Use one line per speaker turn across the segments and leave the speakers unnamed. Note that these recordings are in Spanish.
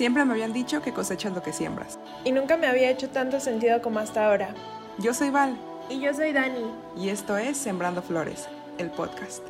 Siempre me habían dicho que cosechas lo que siembras.
Y nunca me había hecho tanto sentido como hasta ahora.
Yo soy Val.
Y yo soy Dani.
Y esto es Sembrando Flores, el podcast.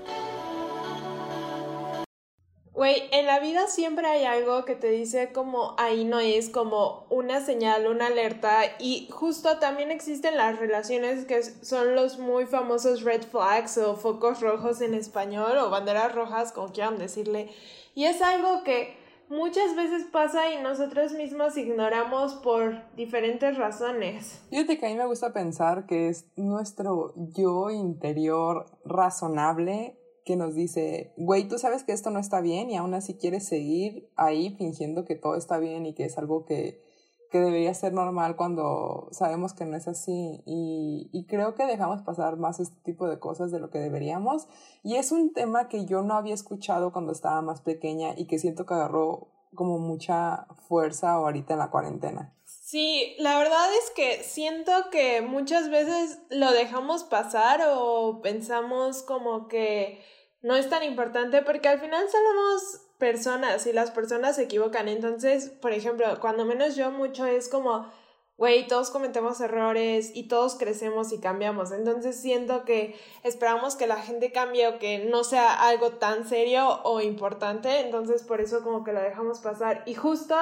Güey, en la vida siempre hay algo que te dice como ahí no es, como una señal, una alerta. Y justo también existen las relaciones que son los muy famosos red flags o focos rojos en español o banderas rojas, como quieran decirle. Y es algo que muchas veces pasa y nosotros mismos ignoramos por diferentes razones.
Fíjate que a mí me gusta pensar que es nuestro yo interior razonable que nos dice, güey, tú sabes que esto no está bien y aún así quieres seguir ahí fingiendo que todo está bien y que es algo que, que debería ser normal cuando sabemos que no es así. Y, y creo que dejamos pasar más este tipo de cosas de lo que deberíamos. Y es un tema que yo no había escuchado cuando estaba más pequeña y que siento que agarró como mucha fuerza ahorita en la cuarentena.
Sí, la verdad es que siento que muchas veces lo dejamos pasar o pensamos como que no es tan importante porque al final somos personas y las personas se equivocan. Entonces, por ejemplo, cuando menos yo mucho es como, güey, todos cometemos errores y todos crecemos y cambiamos. Entonces siento que esperamos que la gente cambie o que no sea algo tan serio o importante. Entonces por eso como que lo dejamos pasar. Y justo,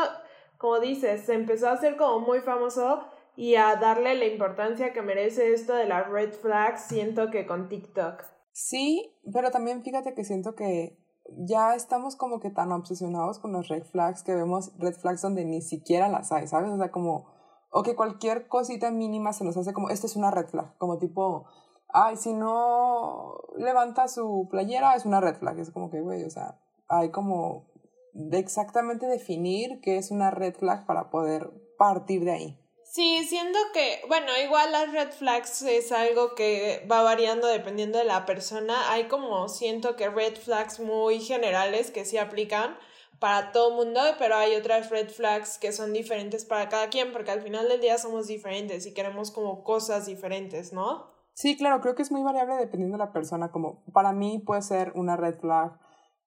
como dices, se empezó a hacer como muy famoso y a darle la importancia que merece esto de las red flags, siento que con TikTok.
Sí, pero también fíjate que siento que ya estamos como que tan obsesionados con los red flags que vemos red flags donde ni siquiera las hay, ¿sabes? O sea, como, o que cualquier cosita mínima se nos hace como, esto es una red flag, como tipo, ay, si no levanta su playera es una red flag, es como que, güey, o sea, hay como de exactamente definir qué es una red flag para poder partir de ahí.
Sí, siento que, bueno, igual las red flags es algo que va variando dependiendo de la persona. Hay como siento que red flags muy generales que sí aplican para todo mundo, pero hay otras red flags que son diferentes para cada quien, porque al final del día somos diferentes y queremos como cosas diferentes, ¿no?
Sí, claro, creo que es muy variable dependiendo de la persona. Como para mí puede ser una red flag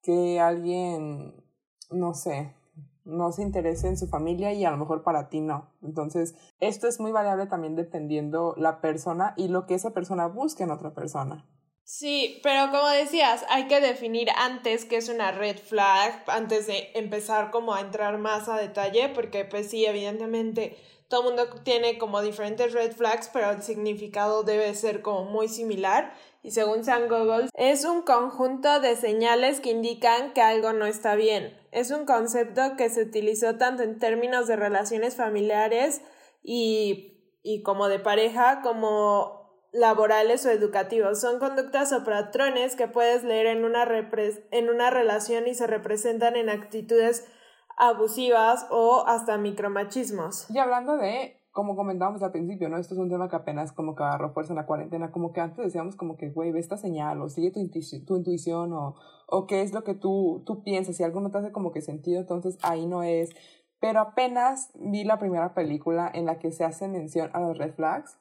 que alguien, no sé, no se interese en su familia y a lo mejor para ti no. Entonces, esto es muy variable también dependiendo la persona y lo que esa persona busque en otra persona.
Sí, pero como decías, hay que definir antes qué es una red flag, antes de empezar como a entrar más a detalle, porque pues sí, evidentemente todo el mundo tiene como diferentes red flags, pero el significado debe ser como muy similar. Y según San Google, es un conjunto de señales que indican que algo no está bien. Es un concepto que se utilizó tanto en términos de relaciones familiares y, y como de pareja, como laborales o educativos. Son conductas o patrones que puedes leer en una, en una relación y se representan en actitudes abusivas o hasta micromachismos.
Y hablando de, como comentábamos al principio, ¿no? Esto es un tema que apenas como que agarró fuerza en la cuarentena, como que antes decíamos como que, güey, ve esta señal o sigue tu, intuición, tu intuición o, o qué es lo que tú, tú piensas, si algo no te hace como que sentido, entonces ahí no es. Pero apenas vi la primera película en la que se hace mención a los red flags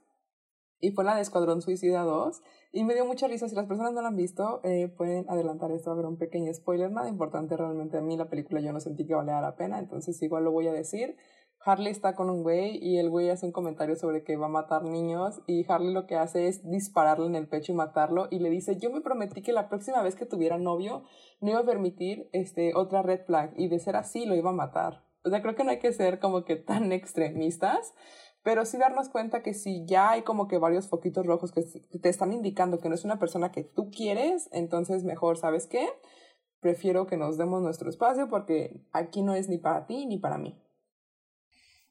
y fue la de Escuadrón Suicida 2 y me dio mucha risa. Si las personas no la han visto, eh, pueden adelantar esto, a ver un pequeño spoiler. Nada importante realmente a mí, la película yo no sentí que valía la pena, entonces igual lo voy a decir. Harley está con un güey y el güey hace un comentario sobre que va a matar niños y Harley lo que hace es dispararle en el pecho y matarlo y le dice yo me prometí que la próxima vez que tuviera novio no iba a permitir este otra red flag y de ser así lo iba a matar. O sea, creo que no hay que ser como que tan extremistas, pero sí darnos cuenta que si ya hay como que varios foquitos rojos que te están indicando que no es una persona que tú quieres, entonces mejor, ¿sabes qué? Prefiero que nos demos nuestro espacio porque aquí no es ni para ti ni para mí.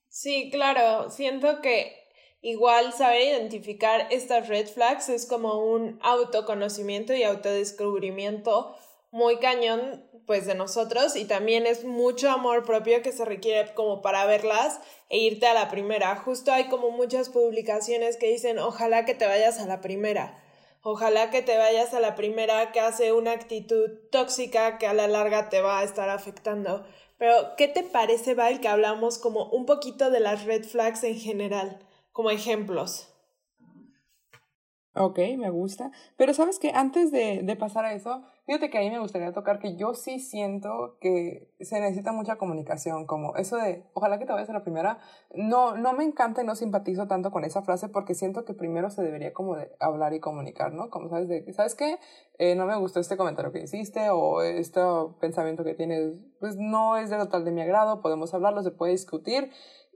Sí, claro, siento que igual saber identificar estas red flags es como un autoconocimiento y autodescubrimiento muy cañón pues de nosotros y también es mucho amor propio que se requiere como para verlas e irte a la primera. Justo hay como muchas publicaciones que dicen ojalá que te vayas a la primera. Ojalá que te vayas a la primera que hace una actitud tóxica que a la larga te va a estar afectando. Pero, ¿qué te parece, Val, que hablamos como un poquito de las red flags en general, como ejemplos?
Ok, me gusta. Pero sabes que antes de, de pasar a eso, Fíjate que ahí me gustaría tocar que yo sí siento que se necesita mucha comunicación, como eso de, ojalá que te vayas a la primera. No, no me encanta y no simpatizo tanto con esa frase porque siento que primero se debería como de hablar y comunicar, ¿no? Como sabes de, ¿sabes qué? Eh, no me gustó este comentario que hiciste o este pensamiento que tienes, pues no es de total de mi agrado, podemos hablarlo, se puede discutir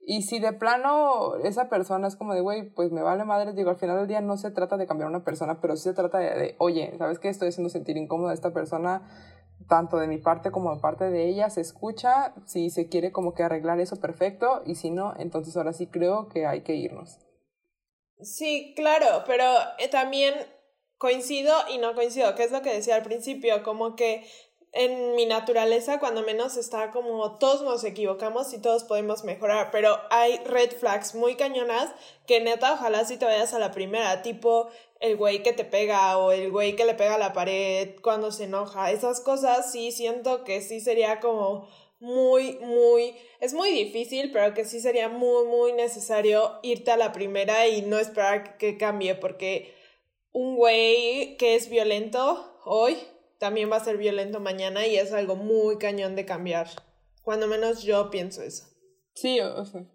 y si de plano esa persona es como de, güey, pues me vale madre, digo, al final del día no se trata de cambiar a una persona, pero sí se trata de, oye, ¿sabes qué? Estoy haciendo sentir incómoda a esta persona, tanto de mi parte como de parte de ella, se escucha, si se quiere como que arreglar eso perfecto, y si no, entonces ahora sí creo que hay que irnos.
Sí, claro, pero eh, también coincido y no coincido, que es lo que decía al principio, como que en mi naturaleza, cuando menos está como todos nos equivocamos y todos podemos mejorar, pero hay red flags muy cañonas que neta, ojalá si te vayas a la primera, tipo el güey que te pega o el güey que le pega a la pared cuando se enoja, esas cosas sí siento que sí sería como muy, muy, es muy difícil, pero que sí sería muy, muy necesario irte a la primera y no esperar que cambie, porque un güey que es violento hoy también va a ser violento mañana y es algo muy cañón de cambiar. Cuando menos yo pienso eso.
Sí, o sea,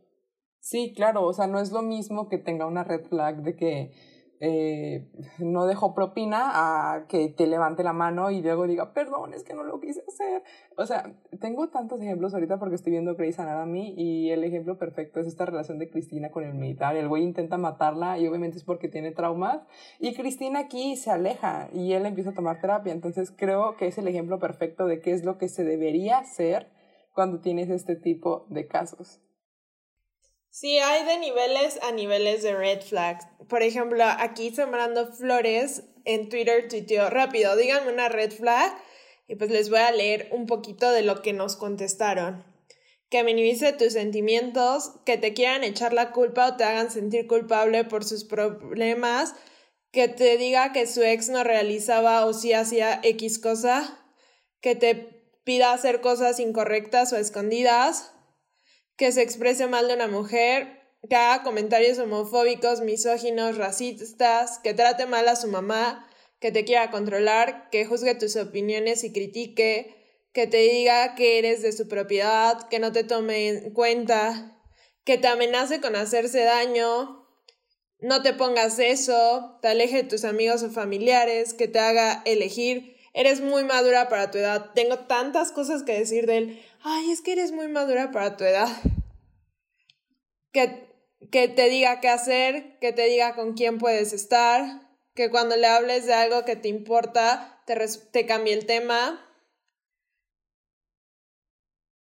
sí, claro, o sea, no es lo mismo que tenga una red flag de que eh, no dejó propina a que te levante la mano y luego diga, perdón, es que no lo quise hacer. O sea, tengo tantos ejemplos ahorita porque estoy viendo Grey's Anatomy y el ejemplo perfecto es esta relación de Cristina con el militar. El güey intenta matarla y obviamente es porque tiene traumas y Cristina aquí se aleja y él empieza a tomar terapia. Entonces creo que es el ejemplo perfecto de qué es lo que se debería hacer cuando tienes este tipo de casos.
Sí, hay de niveles a niveles de red flags. Por ejemplo, aquí Sembrando Flores en Twitter tuiteó rápido, díganme una red flag y pues les voy a leer un poquito de lo que nos contestaron. Que minimice tus sentimientos, que te quieran echar la culpa o te hagan sentir culpable por sus problemas, que te diga que su ex no realizaba o si hacía X cosa, que te pida hacer cosas incorrectas o escondidas, que se exprese mal de una mujer, que haga comentarios homofóbicos, misóginos, racistas, que trate mal a su mamá, que te quiera controlar, que juzgue tus opiniones y critique, que te diga que eres de su propiedad, que no te tome en cuenta, que te amenace con hacerse daño, no te pongas eso, te aleje de tus amigos o familiares, que te haga elegir. Eres muy madura para tu edad. Tengo tantas cosas que decir de él ay, es que eres muy madura para tu edad. Que, que te diga qué hacer, que te diga con quién puedes estar, que cuando le hables de algo que te importa, te, te cambie el tema,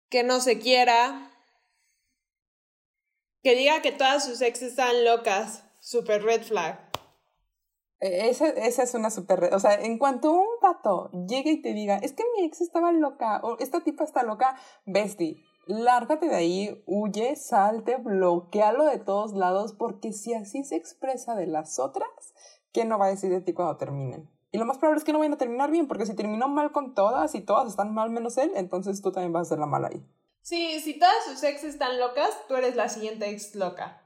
que no se quiera, que diga que todas sus exes están locas, super red flag.
E, esa, esa es una super... O sea, en cuanto pato llegue y te diga, es que mi ex estaba loca o esta tipa está loca, bestie, lárgate de ahí, huye, salte, bloquealo de todos lados, porque si así se expresa de las otras, ¿qué no va a decir de ti cuando terminen? Y lo más probable es que no vayan a terminar bien, porque si terminó mal con todas y todas están mal menos él, entonces tú también vas a ser la mala ahí.
Sí, si todas sus ex están locas, tú eres la siguiente ex loca.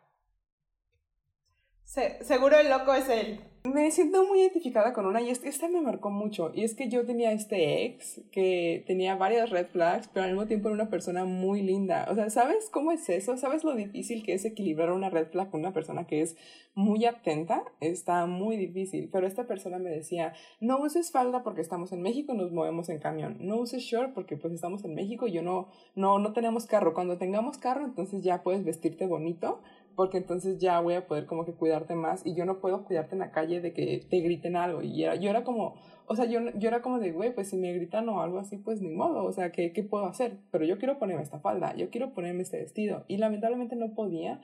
Seguro el loco es él.
Me siento muy identificada con una y esta me marcó mucho. Y es que yo tenía este ex que tenía varias red flags, pero al mismo tiempo era una persona muy linda. O sea, ¿sabes cómo es eso? ¿Sabes lo difícil que es equilibrar una red flag con una persona que es muy atenta? Está muy difícil. Pero esta persona me decía, no uses falda porque estamos en México y nos movemos en camión. No uses short porque pues estamos en México y yo no, no, no tenemos carro. Cuando tengamos carro, entonces ya puedes vestirte bonito porque entonces ya voy a poder como que cuidarte más y yo no puedo cuidarte en la calle de que te griten algo. Y yo era como, o sea, yo, yo era como de, güey, pues si me gritan o algo así, pues ni modo, o sea, ¿qué, ¿qué puedo hacer? Pero yo quiero ponerme esta falda, yo quiero ponerme este vestido y lamentablemente no podía.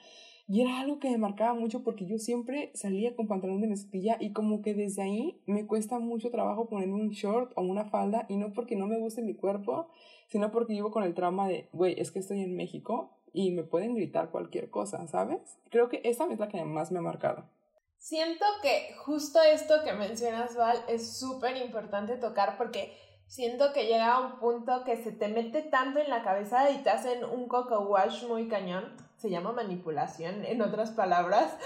Y era algo que me marcaba mucho porque yo siempre salía con pantalón de mezclilla y como que desde ahí me cuesta mucho trabajo ponerme un short o una falda y no porque no me guste mi cuerpo, sino porque vivo con el trauma de, güey, es que estoy en México y me pueden gritar cualquier cosa, ¿sabes? Creo que esa es la que más me ha marcado.
Siento que justo esto que mencionas, Val, es súper importante tocar porque siento que llega a un punto que se te mete tanto en la cabeza y te hacen un coco wash muy cañón. Se llama manipulación, en otras palabras.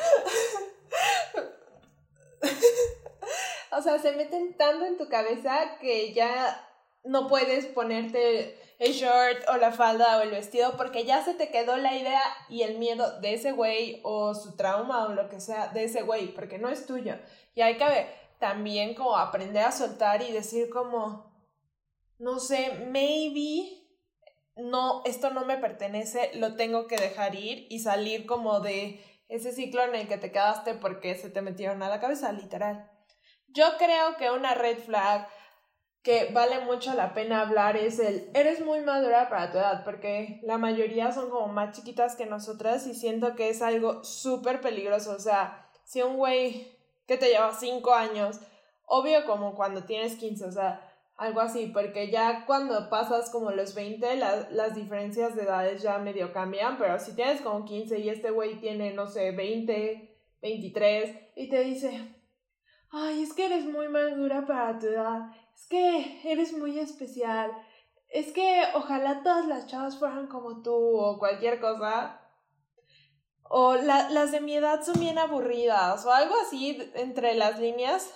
o sea, se meten tanto en tu cabeza que ya no puedes ponerte el short o la falda o el vestido porque ya se te quedó la idea y el miedo de ese güey o su trauma o lo que sea de ese güey porque no es tuyo. Y hay que también como aprender a soltar y decir como, no sé, maybe no, esto no me pertenece, lo tengo que dejar ir y salir como de ese ciclo en el que te quedaste porque se te metieron a la cabeza, literal. Yo creo que una red flag que vale mucho la pena hablar es el eres muy madura para tu edad, porque la mayoría son como más chiquitas que nosotras y siento que es algo súper peligroso. O sea, si un güey que te lleva 5 años, obvio como cuando tienes 15, o sea, algo así, porque ya cuando pasas como los 20, las diferencias de edades ya medio cambian, pero si tienes como 15 y este güey tiene, no sé, 20, 23, y te dice, ay, es que eres muy madura para tu edad, es que eres muy especial, es que ojalá todas las chavas fueran como tú o cualquier cosa. O las de mi edad son bien aburridas o algo así entre las líneas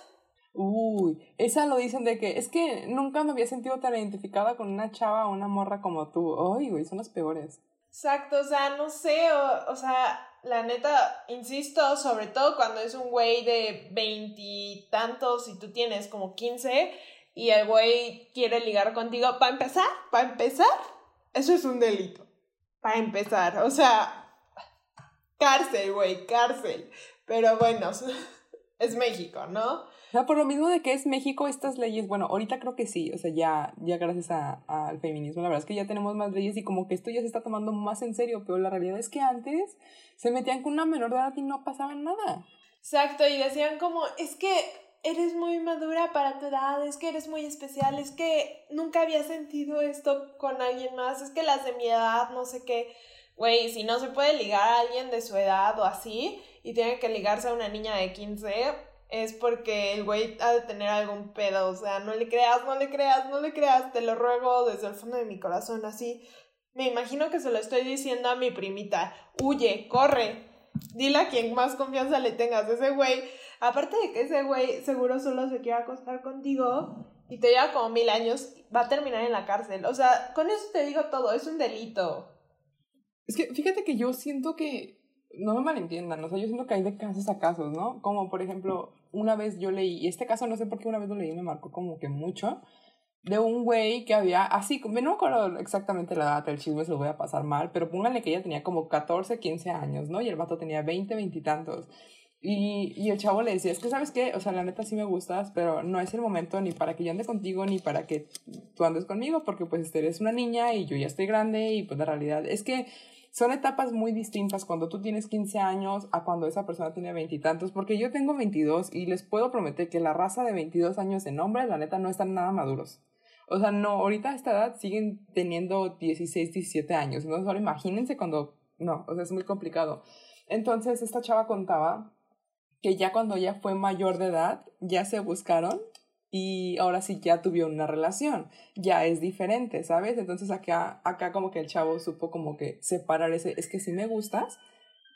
Uy, esa lo dicen de que es que nunca me había sentido tan identificada con una chava o una morra como tú. Uy, güey, son las peores.
Exacto, o sea, no sé, o, o sea, la neta, insisto, sobre todo cuando es un güey de veintitantos y tú tienes como quince y el güey quiere ligar contigo, para empezar, para empezar, eso es un delito. Para empezar, o sea, cárcel, güey, cárcel. Pero bueno, es México, ¿no?
O sea, por lo mismo de que es México, estas leyes, bueno, ahorita creo que sí, o sea, ya, ya gracias al feminismo, la verdad es que ya tenemos más leyes y como que esto ya se está tomando más en serio, pero la realidad es que antes se metían con una menor de edad y no pasaba nada.
Exacto, y decían como, es que eres muy madura para tu edad, es que eres muy especial, es que nunca había sentido esto con alguien más, es que las de mi edad, no sé qué, güey, si no se puede ligar a alguien de su edad o así, y tiene que ligarse a una niña de 15, es porque el güey ha de tener algún pedo, o sea, no le creas, no le creas, no le creas, te lo ruego desde el fondo de mi corazón, así. Me imagino que se lo estoy diciendo a mi primita, huye, corre, dile a quien más confianza le tengas, ese güey, aparte de que ese güey seguro solo se quiere acostar contigo y te lleva como mil años, va a terminar en la cárcel, o sea, con eso te digo todo, es un delito.
Es que fíjate que yo siento que no me malentiendan, o sea, yo siento que hay de casos a casos, ¿no? Como por ejemplo, una vez yo leí, y este caso no sé por qué una vez lo leí me marcó como que mucho, de un güey que había, así, no me acuerdo exactamente la edad del chisme, se lo voy a pasar mal, pero pónganle que ella tenía como 14, 15 años, ¿no? Y el vato tenía 20, 20 y tantos. Y, y el chavo le decía, es que sabes qué, o sea, la neta sí me gustas, pero no es el momento ni para que yo ande contigo, ni para que tú andes conmigo, porque pues eres una niña y yo ya estoy grande y pues la realidad es que son etapas muy distintas cuando tú tienes 15 años a cuando esa persona tiene veintitantos, porque yo tengo 22 y les puedo prometer que la raza de 22 años en hombres, la neta, no están nada maduros. O sea, no, ahorita a esta edad siguen teniendo 16, 17 años. Entonces, ahora imagínense cuando, no, o sea, es muy complicado. Entonces, esta chava contaba que ya cuando ella fue mayor de edad, ya se buscaron y ahora sí ya tuvieron una relación, ya es diferente, ¿sabes? Entonces acá, acá como que el chavo supo como que separar ese, es que sí me gustas,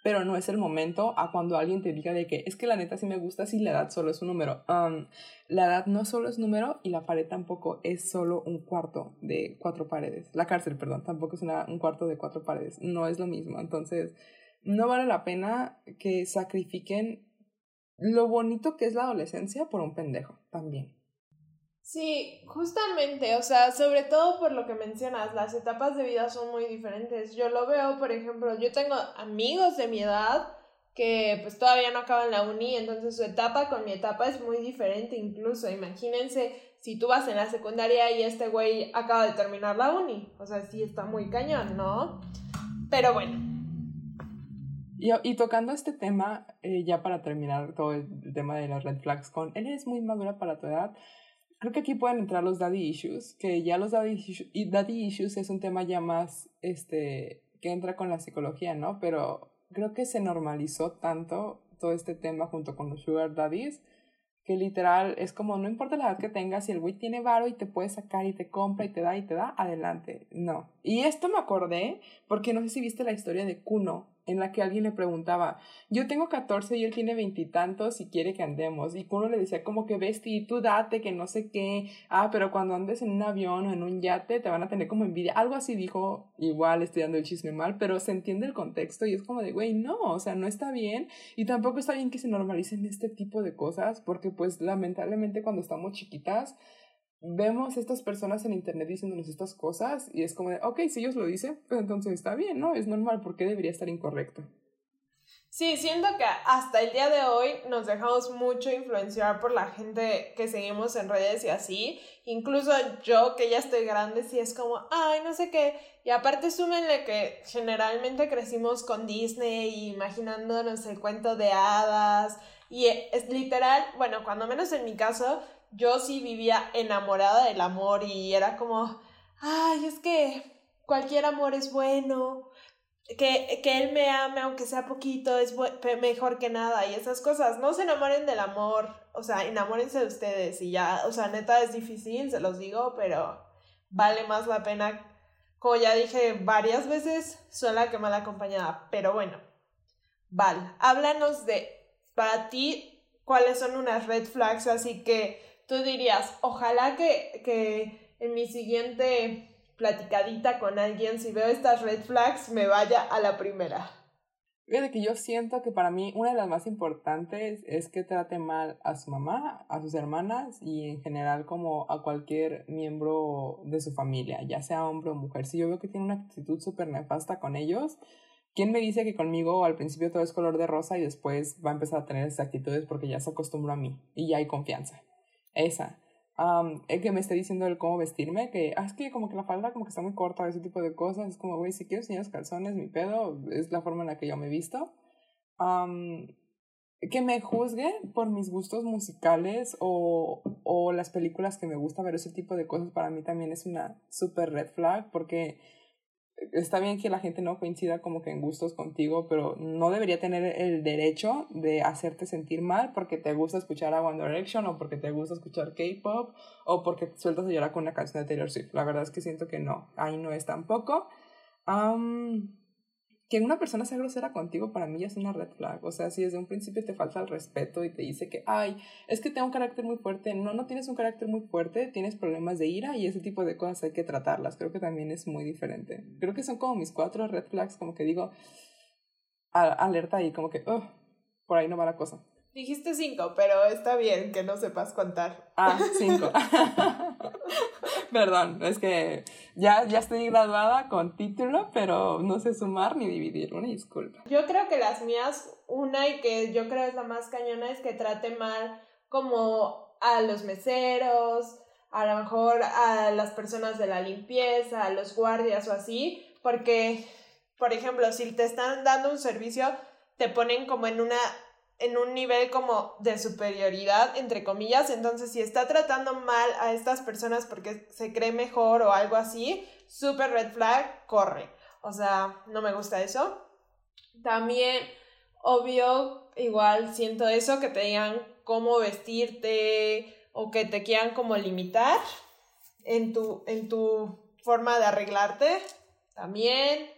pero no es el momento a cuando alguien te diga de que es que la neta sí me gusta si la edad solo es un número. Um, la edad no solo es número y la pared tampoco es solo un cuarto de cuatro paredes. La cárcel, perdón, tampoco es una, un cuarto de cuatro paredes. No es lo mismo. Entonces, no vale la pena que sacrifiquen lo bonito que es la adolescencia por un pendejo también.
Sí, justamente, o sea, sobre todo por lo que mencionas, las etapas de vida son muy diferentes. Yo lo veo, por ejemplo, yo tengo amigos de mi edad que pues todavía no acaban la uni, entonces su etapa con mi etapa es muy diferente incluso. Imagínense si tú vas en la secundaria y este güey acaba de terminar la uni, o sea, sí está muy cañón, ¿no? Pero bueno.
Y, y tocando este tema, eh, ya para terminar todo el tema de las red flags con, él es muy madura para tu edad, creo que aquí pueden entrar los daddy issues, que ya los daddy issues, y daddy issues es un tema ya más, este, que entra con la psicología, ¿no? Pero creo que se normalizó tanto todo este tema junto con los sugar daddies, que literal es como, no importa la edad que tengas, si el güey tiene varo y te puede sacar y te compra y te da y te da, adelante. No. Y esto me acordé porque no sé si viste la historia de Kuno, en la que alguien le preguntaba, yo tengo 14 y él tiene veintitantos y, quiere que andemos. Y uno le decía como que Besti, tú date, que no sé qué. Ah, pero cuando andes en un avión o en un yate te van a tener como envidia. Algo así dijo, igual estoy dando el chisme mal, pero se entiende el contexto y es como de, güey, no, o sea, no está bien. Y tampoco está bien que se normalicen este tipo de cosas porque pues lamentablemente cuando estamos chiquitas vemos estas personas en internet diciéndonos estas cosas y es como de, ok, si ellos lo dicen, pues entonces está bien, ¿no? Es normal, ¿por qué debería estar incorrecto?
Sí, siento que hasta el día de hoy nos dejamos mucho influenciar por la gente que seguimos en redes y así. Incluso yo, que ya estoy grande, sí es como, ay, no sé qué. Y aparte, súmenle que generalmente crecimos con Disney, imaginándonos el cuento de hadas. Y es literal, bueno, cuando menos en mi caso, yo sí vivía enamorada del amor y era como, ay, es que cualquier amor es bueno, que, que él me ame aunque sea poquito es mejor que nada y esas cosas. No se enamoren del amor, o sea, enamórense de ustedes y ya, o sea, neta es difícil, se los digo, pero vale más la pena, como ya dije varias veces, sola que mal acompañada. Pero bueno, Val, háblanos de, para ti, cuáles son unas red flags, así que tú dirías, ojalá que, que en mi siguiente platicadita con alguien, si veo estas red flags, me vaya a la primera.
Fíjate que yo siento que para mí una de las más importantes es que trate mal a su mamá, a sus hermanas y en general como a cualquier miembro de su familia, ya sea hombre o mujer. Si yo veo que tiene una actitud súper nefasta con ellos, ¿quién me dice que conmigo al principio todo es color de rosa y después va a empezar a tener esas actitudes porque ya se acostumbró a mí y ya hay confianza? Esa. el que me esté diciendo el cómo vestirme, que ah, es que como que la falda como que está muy corta, ese tipo de cosas, es como, güey, si quiero enseñar los calzones, mi pedo, es la forma en la que yo me visto. que me juzgue por mis gustos musicales o, o las películas que me gusta ver, ese tipo de cosas para mí también es una super red flag porque está bien que la gente no coincida como que en gustos contigo, pero no debería tener el derecho de hacerte sentir mal porque te gusta escuchar a One Direction o porque te gusta escuchar K-pop o porque sueltas a llorar con una canción de Taylor Swift. La verdad es que siento que no, ahí no es tampoco que una persona sea grosera contigo para mí ya es una red flag. O sea, si desde un principio te falta el respeto y te dice que, ay, es que tengo un carácter muy fuerte. No, no tienes un carácter muy fuerte, tienes problemas de ira y ese tipo de cosas hay que tratarlas. Creo que también es muy diferente. Creo que son como mis cuatro red flags, como que digo, alerta y como que, oh, por ahí no va la cosa.
Dijiste cinco, pero está bien que no sepas contar.
Ah, cinco. Perdón, es que ya, ya estoy graduada con título, pero no sé sumar ni dividir. Una disculpa.
Yo creo que las mías, una y que yo creo es la más cañona, es que trate mal como a los meseros, a lo mejor a las personas de la limpieza, a los guardias o así, porque, por ejemplo, si te están dando un servicio, te ponen como en una en un nivel como de superioridad, entre comillas, entonces si está tratando mal a estas personas porque se cree mejor o algo así, super red flag, corre. O sea, no me gusta eso. También, obvio, igual siento eso, que te digan cómo vestirte o que te quieran como limitar en tu, en tu forma de arreglarte. También,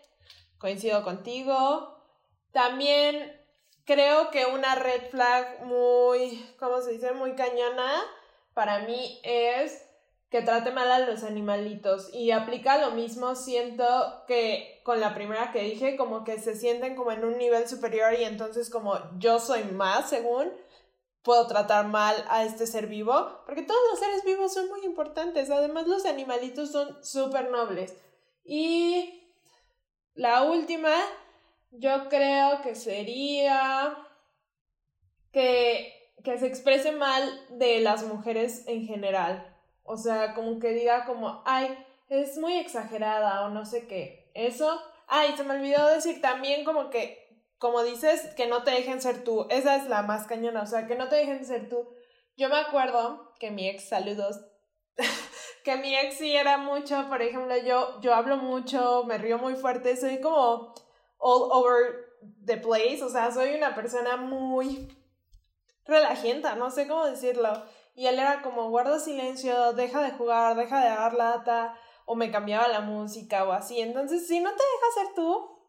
coincido contigo. También creo que una red flag muy, ¿cómo se dice? Muy cañona para mí es que trate mal a los animalitos y aplica lo mismo, siento que con la primera que dije, como que se sienten como en un nivel superior y entonces como yo soy más, según, puedo tratar mal a este ser vivo, porque todos los seres vivos son muy importantes, además los animalitos son súper nobles. Y la última yo creo que sería que, que se exprese mal de las mujeres en general. O sea, como que diga como, ay, es muy exagerada o no sé qué. Eso. Ay, se me olvidó decir también como que, como dices, que no te dejen ser tú. Esa es la más cañona, o sea, que no te dejen ser tú. Yo me acuerdo que mi ex, saludos, que mi ex sí era mucho, por ejemplo, yo, yo hablo mucho, me río muy fuerte, soy como all over the place, o sea, soy una persona muy relajenta, no sé cómo decirlo. Y él era como, guarda silencio, deja de jugar, deja de dar lata, o me cambiaba la música o así. Entonces, si no te dejas ser tú,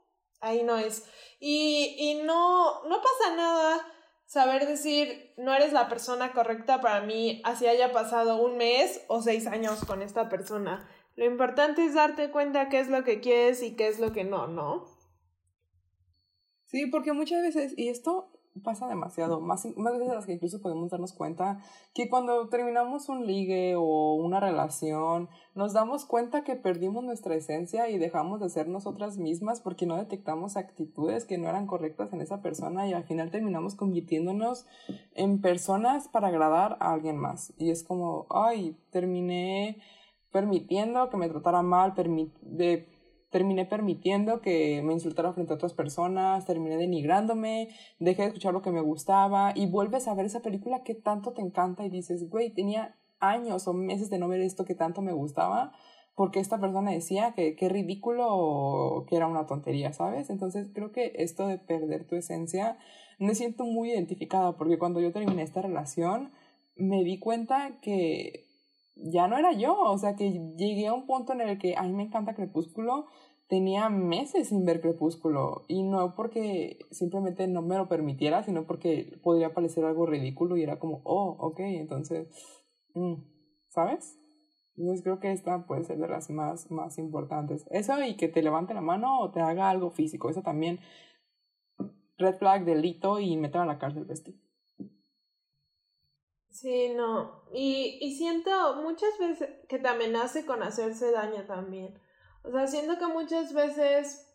ahí no es. Y, y no, no pasa nada saber decir, no eres la persona correcta para mí, así haya pasado un mes o seis años con esta persona. Lo importante es darte cuenta qué es lo que quieres y qué es lo que no, ¿no?
Sí, porque muchas veces, y esto pasa demasiado, más, más veces las que incluso podemos darnos cuenta que cuando terminamos un ligue o una relación, nos damos cuenta que perdimos nuestra esencia y dejamos de ser nosotras mismas porque no detectamos actitudes que no eran correctas en esa persona y al final terminamos convirtiéndonos en personas para agradar a alguien más. Y es como, ay, terminé permitiendo que me tratara mal, de terminé permitiendo que me insultara frente a otras personas, terminé denigrándome, dejé de escuchar lo que me gustaba y vuelves a ver esa película que tanto te encanta y dices, güey, tenía años o meses de no ver esto que tanto me gustaba porque esta persona decía que qué ridículo que era una tontería, ¿sabes? Entonces creo que esto de perder tu esencia me siento muy identificada porque cuando yo terminé esta relación me di cuenta que ya no era yo, o sea que llegué a un punto en el que a mí me encanta Crepúsculo, tenía meses sin ver Crepúsculo y no porque simplemente no me lo permitiera, sino porque podría parecer algo ridículo y era como, oh, ok, entonces, mm, ¿sabes? Entonces creo que esta puede ser de las más, más importantes. Eso y que te levante la mano o te haga algo físico, eso también, red flag, delito y meter a la cárcel vestido.
Sí, no. Y, y siento muchas veces que te amenace con hacerse daño también. O sea, siento que muchas veces,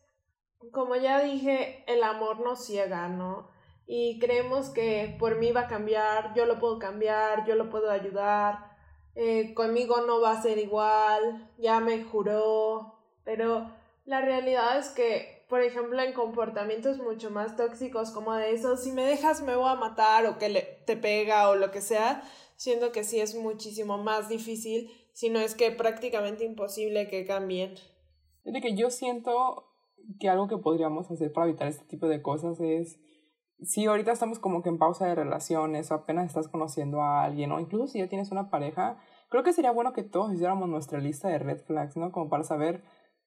como ya dije, el amor nos ciega, ¿no? Y creemos que por mí va a cambiar, yo lo puedo cambiar, yo lo puedo ayudar, eh, conmigo no va a ser igual, ya me juró, pero la realidad es que por ejemplo, en comportamientos mucho más tóxicos como de eso, si me dejas me voy a matar o que le, te pega o lo que sea, siendo que sí es muchísimo más difícil, si no es que prácticamente imposible que cambien.
Es de que yo siento que algo que podríamos hacer para evitar este tipo de cosas es, si ahorita estamos como que en pausa de relaciones o apenas estás conociendo a alguien o incluso si ya tienes una pareja, creo que sería bueno que todos hiciéramos nuestra lista de red flags, ¿no? Como para saber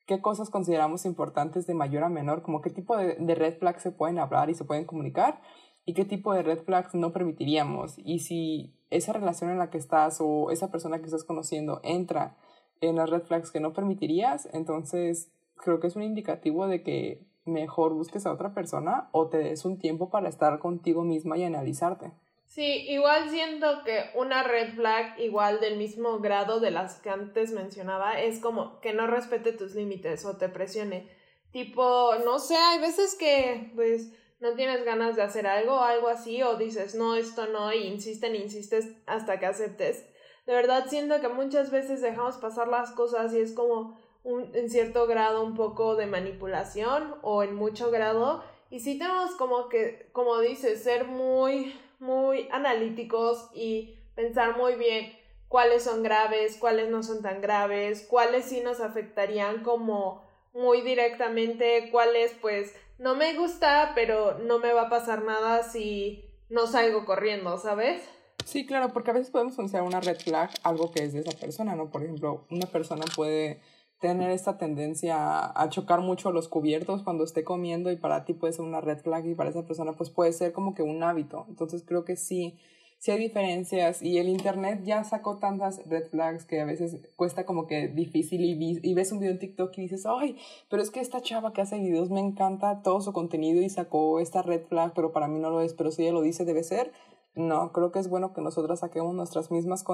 qué cosas consideramos importantes de mayor a menor, como qué tipo de, de, red flags se pueden hablar y se pueden comunicar y qué tipo de red flags no permitiríamos. Y si esa relación en la que estás o esa persona que estás conociendo entra en las red flags que no permitirías, entonces creo que es un indicativo de que mejor busques a otra persona o te des un tiempo para estar contigo misma y analizarte.
Sí, igual siento que una red flag igual del mismo grado de las que antes mencionaba es como que no respete tus límites o te presione. Tipo, no sé, hay veces que pues no tienes ganas de hacer algo o algo así o dices no, esto no y insisten, insistes hasta que aceptes. De verdad siento que muchas veces dejamos pasar las cosas y es como un, en cierto grado un poco de manipulación o en mucho grado y sí tenemos como que, como dices, ser muy muy analíticos y pensar muy bien cuáles son graves, cuáles no son tan graves, cuáles sí nos afectarían como muy directamente, cuáles pues no me gusta, pero no me va a pasar nada si no salgo corriendo, ¿sabes?
Sí, claro, porque a veces podemos considerar una red flag algo que es de esa persona, ¿no? Por ejemplo, una persona puede tener esta tendencia a chocar mucho los cubiertos cuando esté comiendo y para ti puede ser una red flag y para esa persona pues puede ser como que un hábito. Entonces creo que sí, sí hay diferencias y el internet ya sacó tantas red flags que a veces cuesta como que difícil y, y ves un video en TikTok y dices, ay, pero es que esta chava que hace videos me encanta todo su contenido y sacó esta red flag, pero para mí no lo es, pero si ella lo dice debe ser. No, creo que es bueno que nosotras saquemos nuestras mismas,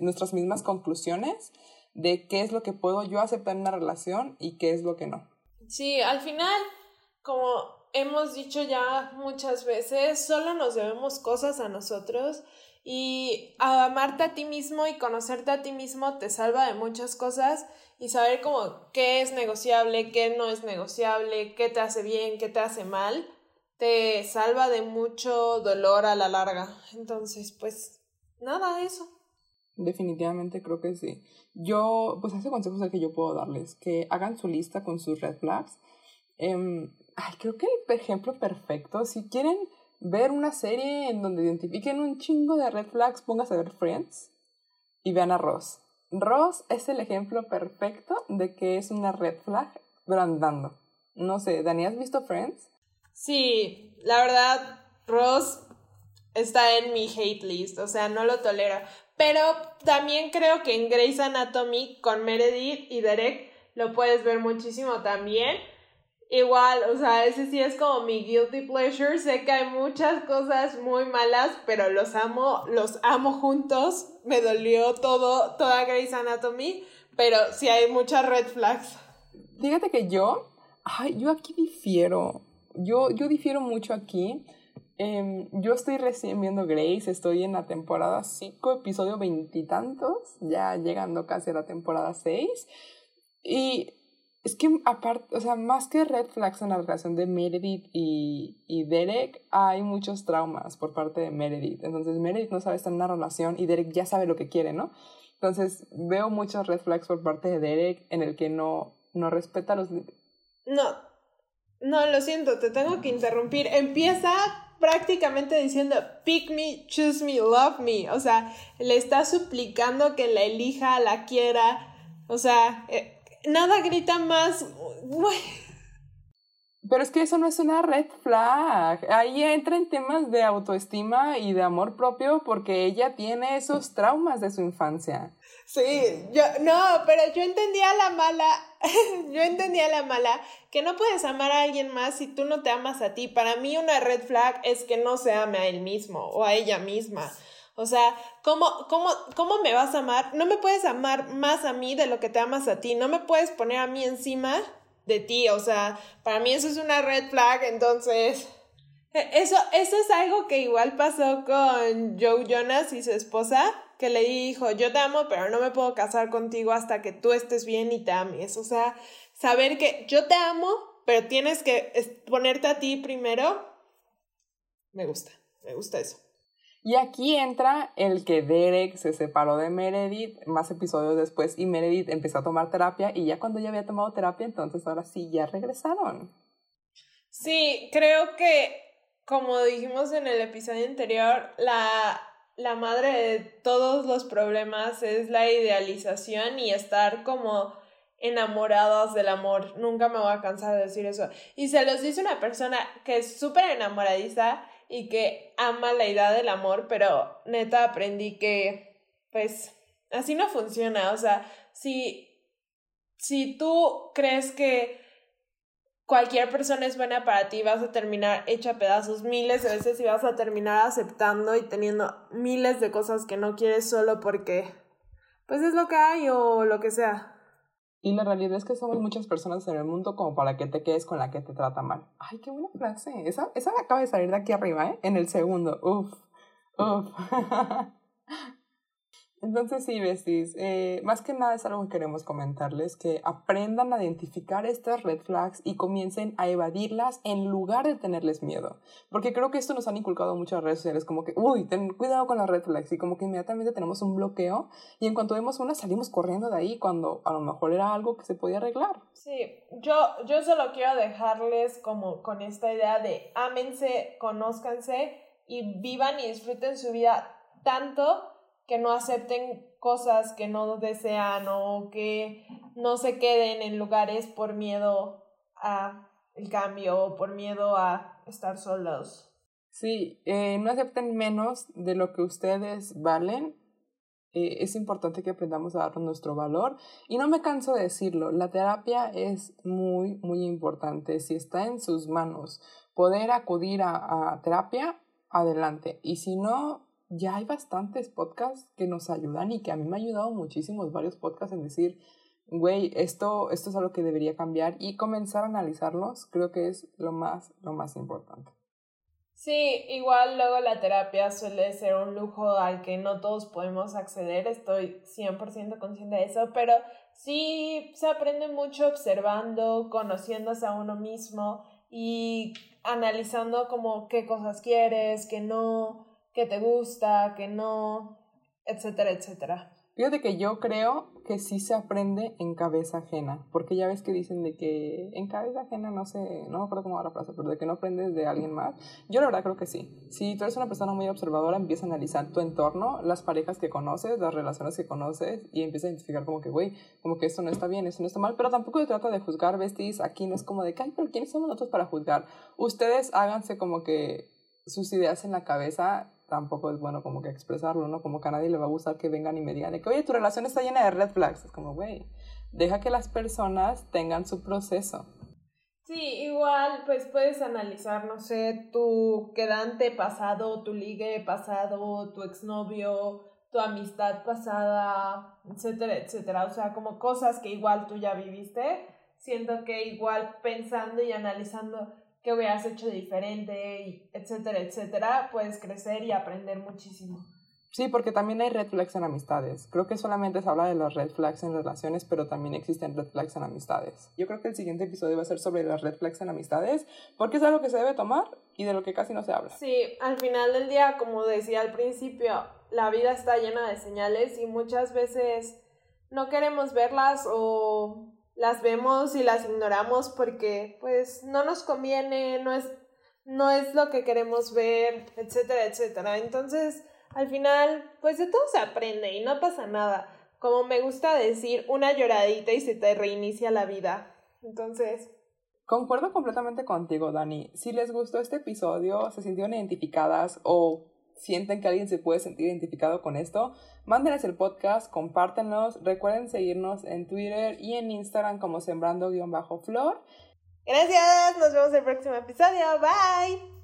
nuestras mismas conclusiones de qué es lo que puedo yo aceptar en una relación y qué es lo que no.
Sí, al final, como hemos dicho ya muchas veces, solo nos debemos cosas a nosotros y amarte a ti mismo y conocerte a ti mismo te salva de muchas cosas y saber como qué es negociable, qué no es negociable, qué te hace bien, qué te hace mal, te salva de mucho dolor a la larga. Entonces, pues nada, eso.
Definitivamente creo que sí. Yo, pues ese consejo es el que yo puedo darles, que hagan su lista con sus red flags. Eh, ay, creo que el ejemplo perfecto, si quieren ver una serie en donde identifiquen un chingo de red flags, pónganse a ver Friends y vean a Ross. Ross es el ejemplo perfecto de que es una red flag, pero andando. no sé, Dani, ¿has visto Friends?
Sí, la verdad, Ross está en mi hate list, o sea, no lo tolero. Pero también creo que en Grey's Anatomy con Meredith y Derek lo puedes ver muchísimo también. Igual, o sea, ese sí es como mi guilty pleasure. Sé que hay muchas cosas muy malas, pero los amo, los amo juntos. Me dolió todo, toda Grey's Anatomy, pero sí hay muchas red flags.
Fíjate que yo, ay, yo aquí difiero. Yo, yo difiero mucho aquí. Em, yo estoy recién viendo Grace, estoy en la temporada 5, episodio veintitantos, ya llegando casi a la temporada 6. Y es que aparte, o sea, más que red flags en la relación de Meredith y, y Derek, hay muchos traumas por parte de Meredith. Entonces Meredith no sabe estar en una relación y Derek ya sabe lo que quiere, ¿no? Entonces veo muchos red flags por parte de Derek en el que no, no respeta los...
No, no, lo siento, te tengo que interrumpir. Empieza prácticamente diciendo, pick me, choose me, love me. O sea, le está suplicando que la elija, la quiera. O sea, eh, nada grita más.
Pero es que eso no es una red flag. Ahí entra en temas de autoestima y de amor propio porque ella tiene esos traumas de su infancia.
Sí, yo, no, pero yo entendía la mala, yo entendía la mala, que no puedes amar a alguien más si tú no te amas a ti. Para mí una red flag es que no se ame a él mismo o a ella misma. O sea, ¿cómo, cómo, ¿cómo me vas a amar? No me puedes amar más a mí de lo que te amas a ti. No me puedes poner a mí encima de ti. O sea, para mí eso es una red flag, entonces... E, eso, eso es algo que igual pasó con Joe Jonas y su esposa que le dijo, yo te amo, pero no me puedo casar contigo hasta que tú estés bien y te ames. O sea, saber que yo te amo, pero tienes que ponerte a ti primero, me gusta, me gusta eso.
Y aquí entra el que Derek se separó de Meredith más episodios después y Meredith empezó a tomar terapia y ya cuando ya había tomado terapia, entonces ahora sí, ya regresaron.
Sí, creo que como dijimos en el episodio anterior, la la madre de todos los problemas es la idealización y estar como enamorados del amor. Nunca me voy a cansar de decir eso. Y se los dice una persona que es súper enamoradiza y que ama la idea del amor, pero neta aprendí que, pues, así no funciona. O sea, si, si tú crees que cualquier persona es buena para ti, vas a terminar hecha pedazos miles de veces y vas a terminar aceptando y teniendo miles de cosas que no quieres solo porque pues es lo que hay o lo que sea.
Y la realidad es que somos muchas personas en el mundo como para que te quedes con la que te trata mal. Ay, qué buena frase. Esa, esa acaba de salir de aquí arriba, ¿eh? En el segundo. Uf, uf. Entonces sí, besties, eh, más que nada es algo que queremos comentarles, que aprendan a identificar estas red flags y comiencen a evadirlas en lugar de tenerles miedo. Porque creo que esto nos han inculcado muchas redes sociales, como que, uy, ten cuidado con las red flags y como que inmediatamente tenemos un bloqueo y en cuanto vemos una salimos corriendo de ahí cuando a lo mejor era algo que se podía arreglar.
Sí, yo, yo solo quiero dejarles como con esta idea de ámense, conózcanse y vivan y disfruten su vida tanto que no acepten cosas que no desean o que no se queden en lugares por miedo a el cambio o por miedo a estar solos.
Sí, eh, no acepten menos de lo que ustedes valen. Eh, es importante que aprendamos a dar nuestro valor. Y no me canso de decirlo, la terapia es muy, muy importante. Si está en sus manos poder acudir a, a terapia, adelante. Y si no, ya hay bastantes podcasts que nos ayudan y que a mí me ha ayudado muchísimos varios podcasts en decir, güey, esto, esto es algo que debería cambiar y comenzar a analizarlos, creo que es lo más, lo más importante.
Sí, igual luego la terapia suele ser un lujo al que no todos podemos acceder, estoy 100% consciente de eso, pero sí se aprende mucho observando, conociéndose a uno mismo y analizando como qué cosas quieres, qué no, que te gusta, que no, etcétera, etcétera.
Fíjate que yo creo que sí se aprende en cabeza ajena, porque ya ves que dicen de que en cabeza ajena no sé, no me acuerdo cómo va la frase, pero de que no aprendes de alguien más. Yo la verdad creo que sí. Si tú eres una persona muy observadora, empieza a analizar tu entorno, las parejas que conoces, las relaciones que conoces y empieza a identificar como que, güey, como que esto no está bien, esto no está mal, pero tampoco se trata de juzgar, besties, aquí no es como de, ay, pero ¿quiénes somos nosotros para juzgar? Ustedes háganse como que sus ideas en la cabeza tampoco es bueno como que expresarlo, ¿no? Como que a nadie le va a gustar que vengan y me digan que, oye, tu relación está llena de red flags. Es como, güey, deja que las personas tengan su proceso.
Sí, igual, pues puedes analizar, no sé, tu quedante pasado, tu ligue pasado, tu exnovio, tu amistad pasada, etcétera, etcétera. O sea, como cosas que igual tú ya viviste. Siento que igual pensando y analizando qué hubieras hecho diferente, etcétera, etcétera, puedes crecer y aprender muchísimo.
Sí, porque también hay red flags en amistades. Creo que solamente se habla de los red flags en relaciones, pero también existen red flags en amistades. Yo creo que el siguiente episodio va a ser sobre las red flags en amistades, porque es algo que se debe tomar y de lo que casi no se habla.
Sí, al final del día, como decía al principio, la vida está llena de señales y muchas veces no queremos verlas o las vemos y las ignoramos porque pues no nos conviene, no es, no es lo que queremos ver, etcétera, etcétera. Entonces, al final, pues de todo se aprende y no pasa nada. Como me gusta decir, una lloradita y se te reinicia la vida. Entonces...
Concuerdo completamente contigo, Dani. Si les gustó este episodio, se sintieron identificadas o sienten que alguien se puede sentir identificado con esto, mándenles el podcast, compártenlos, recuerden seguirnos en Twitter y en Instagram como sembrando-flor.
Gracias, nos vemos en el próximo episodio, bye.